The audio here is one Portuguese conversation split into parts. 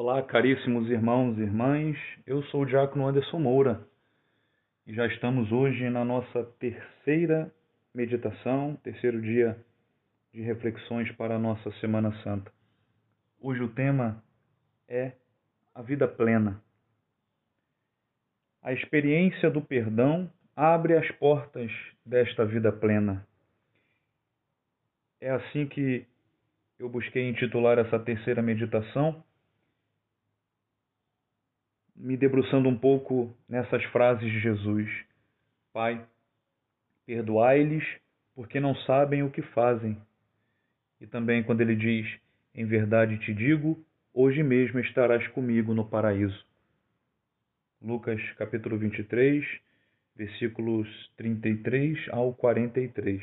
Olá, caríssimos irmãos e irmãs. Eu sou o Diácono Anderson Moura e já estamos hoje na nossa terceira meditação, terceiro dia de reflexões para a nossa Semana Santa. Hoje o tema é a vida plena. A experiência do perdão abre as portas desta vida plena. É assim que eu busquei intitular essa terceira meditação, me debruçando um pouco nessas frases de Jesus. Pai, perdoai-lhes porque não sabem o que fazem. E também quando ele diz: Em verdade te digo, hoje mesmo estarás comigo no paraíso. Lucas capítulo 23, versículos 33 ao 43.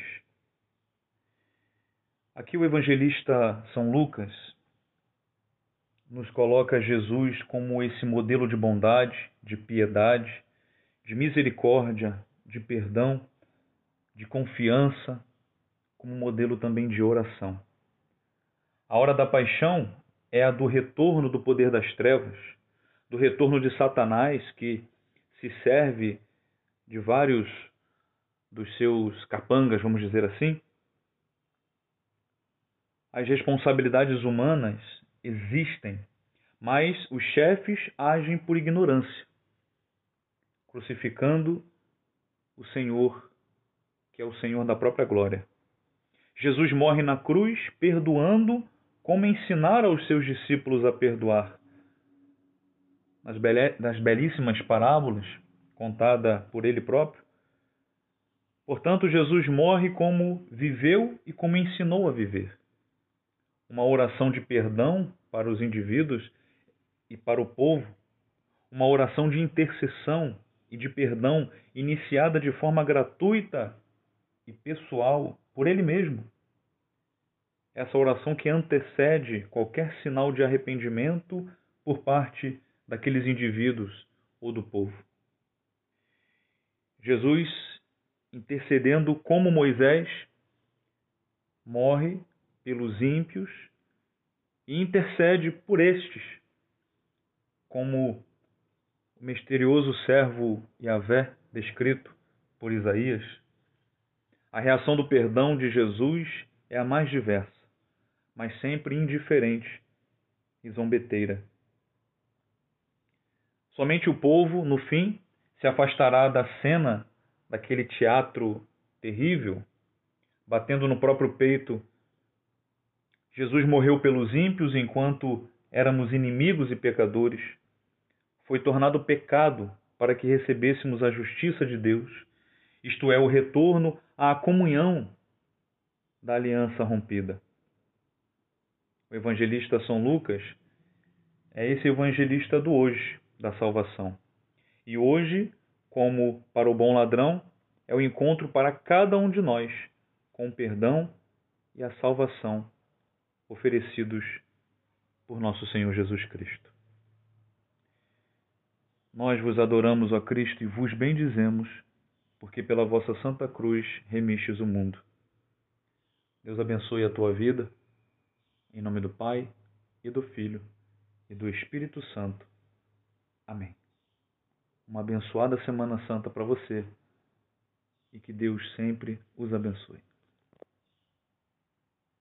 Aqui o evangelista São Lucas nos coloca Jesus como esse modelo de bondade, de piedade, de misericórdia, de perdão, de confiança, como modelo também de oração. A hora da paixão é a do retorno do poder das trevas, do retorno de Satanás que se serve de vários dos seus capangas, vamos dizer assim, as responsabilidades humanas existem, mas os chefes agem por ignorância, crucificando o Senhor, que é o Senhor da própria glória. Jesus morre na cruz perdoando como ensinar aos seus discípulos a perdoar. Nas, belíssimas parábolas contada por ele próprio. Portanto, Jesus morre como viveu e como ensinou a viver uma oração de perdão para os indivíduos e para o povo, uma oração de intercessão e de perdão iniciada de forma gratuita e pessoal por ele mesmo. Essa oração que antecede qualquer sinal de arrependimento por parte daqueles indivíduos ou do povo. Jesus, intercedendo como Moisés, morre pelos ímpios e intercede por estes, como o misterioso servo Yahvé descrito por Isaías. A reação do perdão de Jesus é a mais diversa, mas sempre indiferente e zombeteira. Somente o povo, no fim, se afastará da cena daquele teatro terrível, batendo no próprio peito Jesus morreu pelos ímpios enquanto éramos inimigos e pecadores. Foi tornado pecado para que recebêssemos a justiça de Deus, isto é, o retorno à comunhão da aliança rompida. O evangelista São Lucas é esse evangelista do hoje, da salvação. E hoje, como para o bom ladrão, é o encontro para cada um de nós com o perdão e a salvação oferecidos por nosso Senhor Jesus Cristo. Nós vos adoramos, ó Cristo, e vos bendizemos, porque pela vossa santa cruz remistes o mundo. Deus abençoe a tua vida, em nome do Pai, e do Filho, e do Espírito Santo. Amém. Uma abençoada Semana Santa para você e que Deus sempre os abençoe.